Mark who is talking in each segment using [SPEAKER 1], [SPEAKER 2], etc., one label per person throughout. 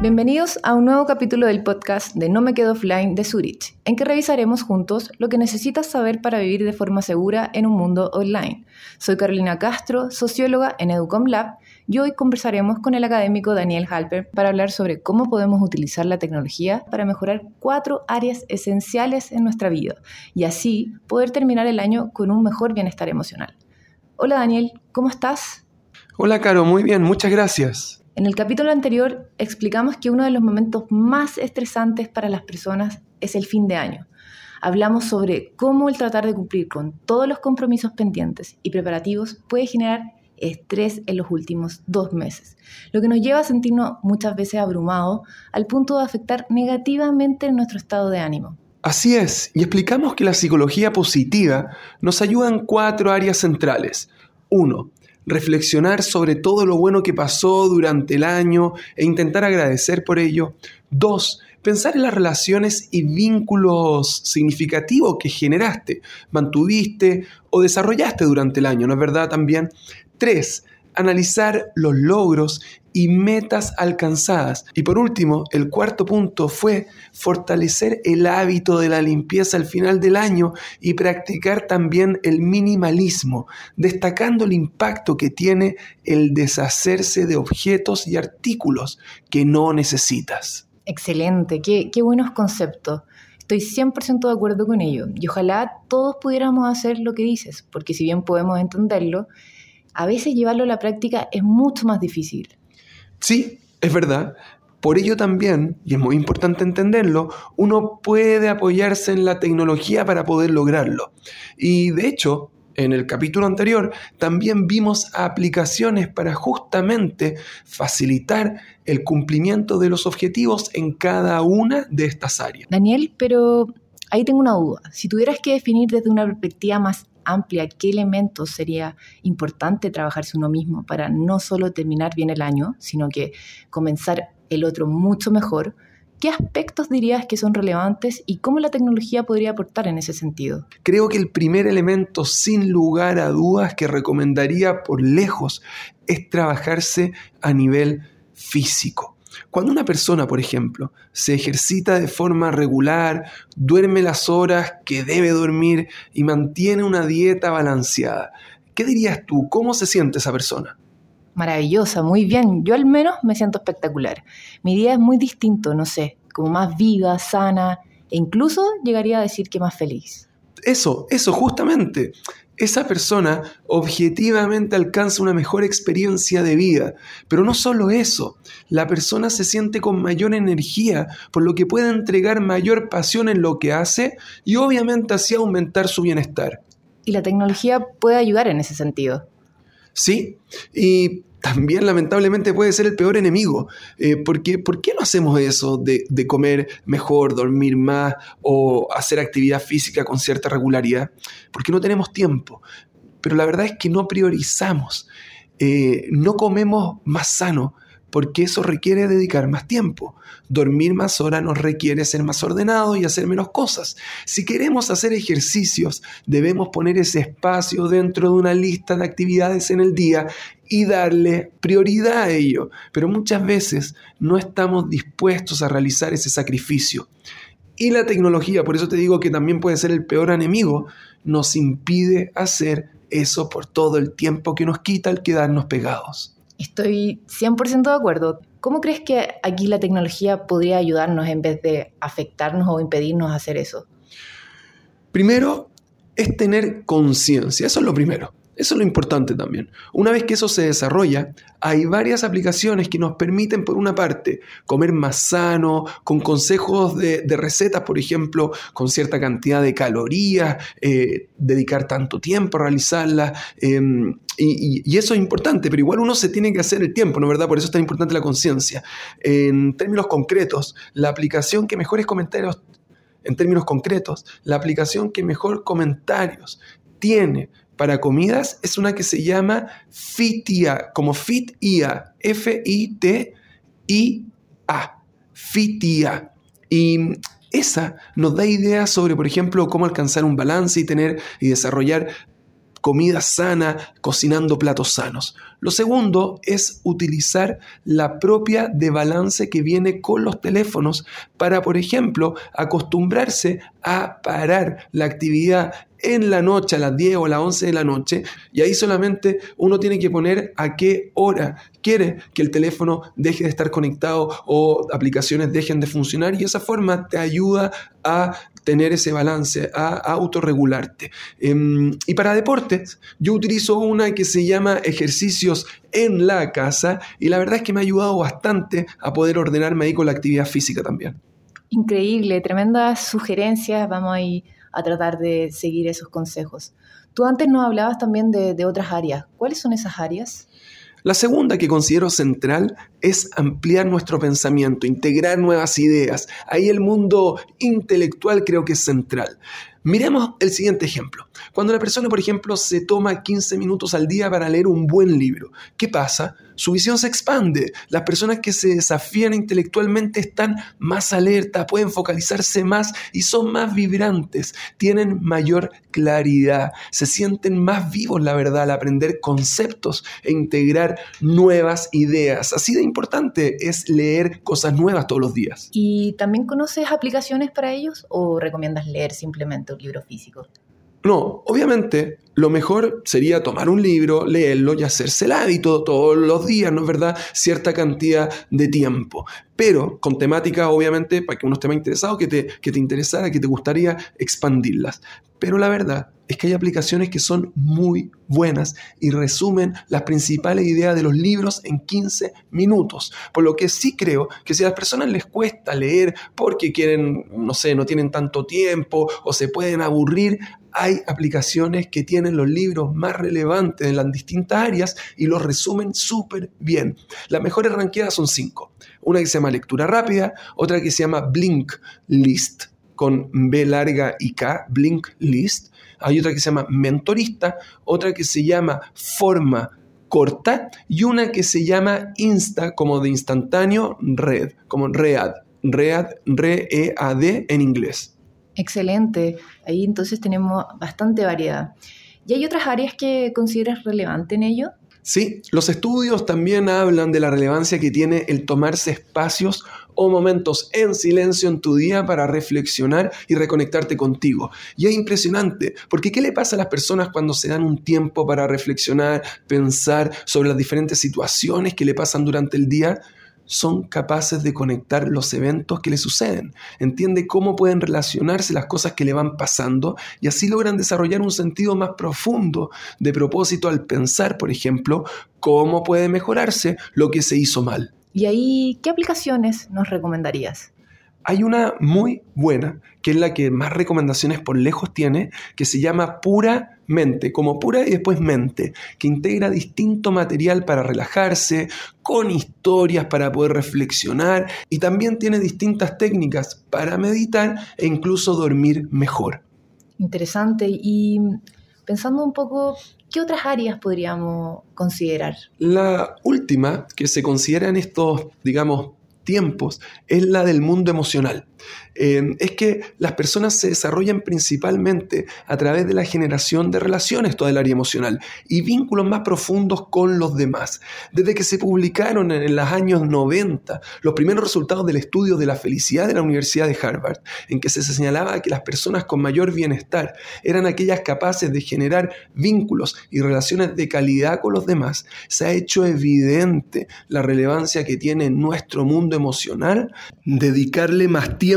[SPEAKER 1] Bienvenidos a un nuevo capítulo del podcast de No me quedo offline de Zurich, en que revisaremos juntos lo que necesitas saber para vivir de forma segura en un mundo online. Soy Carolina Castro, socióloga en Educom Lab, y hoy conversaremos con el académico Daniel Halper para hablar sobre cómo podemos utilizar la tecnología para mejorar cuatro áreas esenciales en nuestra vida y así poder terminar el año con un mejor bienestar emocional. Hola Daniel, ¿cómo estás?
[SPEAKER 2] Hola Caro, muy bien, muchas gracias.
[SPEAKER 1] En el capítulo anterior explicamos que uno de los momentos más estresantes para las personas es el fin de año. Hablamos sobre cómo el tratar de cumplir con todos los compromisos pendientes y preparativos puede generar estrés en los últimos dos meses, lo que nos lleva a sentirnos muchas veces abrumados al punto de afectar negativamente nuestro estado de ánimo.
[SPEAKER 2] Así es, y explicamos que la psicología positiva nos ayuda en cuatro áreas centrales. Uno, reflexionar sobre todo lo bueno que pasó durante el año e intentar agradecer por ello. Dos, pensar en las relaciones y vínculos significativos que generaste, mantuviste o desarrollaste durante el año, ¿no es verdad? También. Tres, analizar los logros y metas alcanzadas. Y por último, el cuarto punto fue fortalecer el hábito de la limpieza al final del año y practicar también el minimalismo, destacando el impacto que tiene el deshacerse de objetos y artículos que no necesitas.
[SPEAKER 1] Excelente, qué, qué buenos conceptos. Estoy 100% de acuerdo con ello y ojalá todos pudiéramos hacer lo que dices, porque si bien podemos entenderlo, a veces llevarlo a la práctica es mucho más difícil.
[SPEAKER 2] Sí, es verdad. Por ello también, y es muy importante entenderlo, uno puede apoyarse en la tecnología para poder lograrlo. Y de hecho, en el capítulo anterior también vimos aplicaciones para justamente facilitar el cumplimiento de los objetivos en cada una de estas áreas.
[SPEAKER 1] Daniel, pero ahí tengo una duda. Si tuvieras que definir desde una perspectiva más amplia qué elementos sería importante trabajarse uno mismo para no solo terminar bien el año, sino que comenzar el otro mucho mejor, ¿qué aspectos dirías que son relevantes y cómo la tecnología podría aportar en ese sentido?
[SPEAKER 2] Creo que el primer elemento, sin lugar a dudas, que recomendaría por lejos es trabajarse a nivel físico. Cuando una persona, por ejemplo, se ejercita de forma regular, duerme las horas que debe dormir y mantiene una dieta balanceada, ¿qué dirías tú? ¿Cómo se siente esa persona?
[SPEAKER 1] Maravillosa, muy bien. Yo al menos me siento espectacular. Mi día es muy distinto, no sé, como más viva, sana e incluso llegaría a decir que más feliz.
[SPEAKER 2] Eso, eso, justamente esa persona objetivamente alcanza una mejor experiencia de vida. Pero no solo eso, la persona se siente con mayor energía, por lo que puede entregar mayor pasión en lo que hace y obviamente así aumentar su bienestar.
[SPEAKER 1] Y la tecnología puede ayudar en ese sentido.
[SPEAKER 2] Sí, y también lamentablemente puede ser el peor enemigo. Eh, porque, ¿Por qué no hacemos eso de, comer mejor, dormir más o hacer actividad física con cierta regularidad? Porque no tenemos tiempo. Pero la verdad es que no priorizamos. Eh, no comemos más sano porque eso requiere dedicar más tiempo. Dormir más horas nos requiere ser más ordenado y hacer menos cosas. Si queremos hacer ejercicios, debemos poner ese espacio dentro de una lista de actividades en el día y darle prioridad a ello. Pero muchas veces no estamos dispuestos a realizar ese sacrificio. Y la tecnología, por eso te digo que también puede ser el peor enemigo, nos impide hacer eso por todo el tiempo que nos quita el quedarnos pegados.
[SPEAKER 1] Estoy 100% de acuerdo. ¿Cómo crees que aquí la tecnología podría ayudarnos en vez de afectarnos o impedirnos hacer eso?
[SPEAKER 2] Primero es tener conciencia, eso es lo primero. Eso es lo importante también. Una vez que eso se desarrolla, hay varias aplicaciones que nos permiten, por una parte, comer más sano, con consejos de, recetas, por ejemplo, con cierta cantidad de calorías, eh, dedicar tanto tiempo a realizarlas. Em, y, eso es importante, pero igual uno se tiene que hacer el tiempo, ¿no verdad? Por eso es tan importante la conciencia. En términos concretos, la aplicación que mejores comentarios en términos concretos, la aplicación que mejor comentarios tiene para comidas es una que se llama FITIA, como FIT-IA, F-I-T-I-A, FITIA. Y esa nos da ideas sobre, por ejemplo, cómo alcanzar un balance y tener y desarrollar comida sana, cocinando platos sanos. Lo segundo es utilizar la propia de balance que viene con los teléfonos para, por ejemplo, acostumbrarse a parar la actividad en la noche, a las 10 o a las 11 de la noche, y ahí solamente uno tiene que poner a qué hora quiere que el teléfono deje de estar conectado o aplicaciones dejen de funcionar, y esa forma te ayuda a tener ese balance, a, autorregularte. Em, y para deportes, yo utilizo una que se llama ejercicios en la casa y la verdad es que me ha ayudado bastante a poder ordenarme ahí con la actividad física también.
[SPEAKER 1] Increíble, tremendas sugerencias, vamos ahí a tratar de seguir esos consejos. Tú antes nos hablabas también de, de otras áreas. ¿Cuáles son esas áreas?
[SPEAKER 2] La segunda que considero central es ampliar nuestro pensamiento, integrar nuevas ideas. Ahí el mundo intelectual creo que es central. Miremos el siguiente ejemplo. Cuando la persona, por ejemplo, se toma 15 minutos al día para leer un buen libro, ¿qué pasa? Su visión se expande. Las personas que se desafían intelectualmente están más alerta, pueden focalizarse más y son más vibrantes, tienen mayor claridad, se sienten más vivos, la verdad, al aprender conceptos e integrar nuevas ideas. Así de importante es leer cosas nuevas todos los días.
[SPEAKER 1] ¿Y también conoces aplicaciones para ellos o recomiendas leer simplemente un libro físico?
[SPEAKER 2] No, obviamente lo mejor sería tomar un libro, leerlo y hacerse el hábito todos los días, ¿no es verdad? Cierta cantidad de tiempo. Pero con temática, obviamente, para que uno esté más interesado, que te, que te interesara, que te gustaría expandirlas. Pero la verdad es que hay aplicaciones que son muy buenas y resumen las principales ideas de los libros en 15 minutos. Por lo que sí creo que si a las personas les cuesta leer porque quieren, no sé, no tienen tanto tiempo o se pueden aburrir, hay aplicaciones que tienen los libros más relevantes en las distintas áreas y los resumen súper bien. Las mejores ranqueadas son cinco. Una que se llama Lectura Rápida, otra que se llama Blink List, con B larga y K, Blink List. Hay otra que se llama Mentorista, otra que se llama Forma Corta y una que se llama Insta, como de instantáneo, Red, como Read, Read, Re-E-A-D en inglés.
[SPEAKER 1] Excelente. Ahí entonces tenemos bastante variedad. ¿Y hay otras áreas que consideras relevante en ello?
[SPEAKER 2] Sí, los estudios también hablan de la relevancia que tiene el tomarse espacios o momentos en silencio en tu día para reflexionar y reconectarte contigo. Y es impresionante, porque ¿qué le pasa a las personas cuando se dan un tiempo para reflexionar, pensar sobre las diferentes situaciones que le pasan durante el día? Son capaces de conectar los eventos que le suceden, entiende cómo pueden relacionarse las cosas que le van pasando y así logran desarrollar un sentido más profundo de propósito al pensar, por ejemplo, cómo puede mejorarse lo que se hizo mal.
[SPEAKER 1] ¿Y ahí qué aplicaciones nos recomendarías?
[SPEAKER 2] Hay una muy buena, que es la que más recomendaciones por lejos tiene, que se llama Pura Mente, como pura y después mente, que integra distinto material para relajarse, con historias para poder reflexionar y también tiene distintas técnicas para meditar e incluso dormir mejor.
[SPEAKER 1] Interesante. Y pensando un poco, ¿qué otras áreas podríamos considerar?
[SPEAKER 2] La última que se considera en estos, digamos, tiempos es la del mundo emocional. Eh, es que las personas se desarrollan principalmente a través de la generación de relaciones, toda el área emocional, y vínculos más profundos con los demás. Desde que se publicaron en los años 90 los primeros resultados del estudio de la felicidad de la Universidad de Harvard, en que se señalaba que las personas con mayor bienestar eran aquellas capaces de generar vínculos y relaciones de calidad con los demás, se ha hecho evidente la relevancia que tiene en nuestro mundo emocional dedicarle más tiempo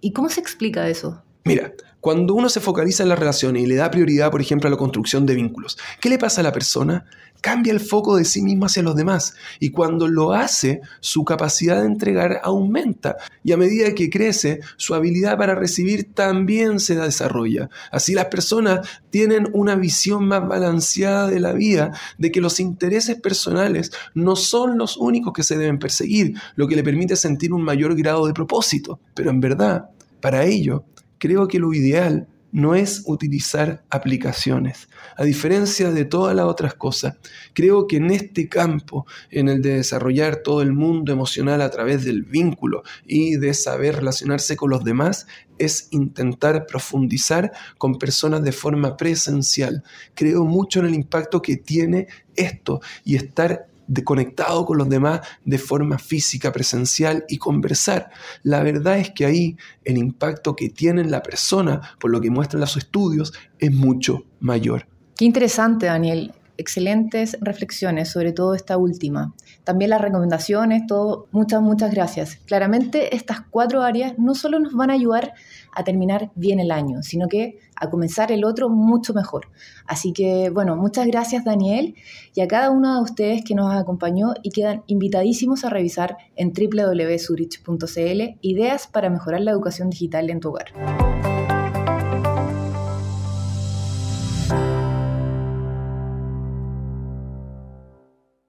[SPEAKER 1] ¿Y cómo se explica eso?
[SPEAKER 2] Mira, cuando uno se focaliza en las relaciones y le da prioridad, por ejemplo, a la construcción de vínculos, ¿qué le pasa a la persona? Cambia el foco de sí mismo hacia los demás y cuando lo hace, su capacidad de entregar aumenta y a medida que crece, su habilidad para recibir también se desarrolla. Así las personas tienen una visión más balanceada de la vida, de que los intereses personales no son los únicos que se deben perseguir, lo que le permite sentir un mayor grado de propósito. Pero en verdad, para ello, creo que lo ideal no es utilizar aplicaciones. A diferencia de todas las otras cosas, creo que en este campo, en el de desarrollar todo el mundo emocional a través del vínculo y de saber relacionarse con los demás, es intentar profundizar con personas de forma presencial. Creo mucho en el impacto que tiene esto y estar conectado con los demás de forma física, presencial y conversar. La verdad es que ahí el impacto que tiene la persona, por lo que muestran los estudios, es mucho mayor.
[SPEAKER 1] Qué interesante, Daniel excelentes reflexiones, sobre todo esta última. También las recomendaciones, todo, muchas, muchas gracias. Claramente estas cuatro áreas no solo nos van a ayudar a terminar bien el año, sino que a comenzar el otro mucho mejor. Así que, bueno, muchas gracias Daniel y a cada uno de ustedes que nos acompañó y quedan invitadísimos a revisar en www.surich.cl ideas para mejorar la educación digital en tu hogar.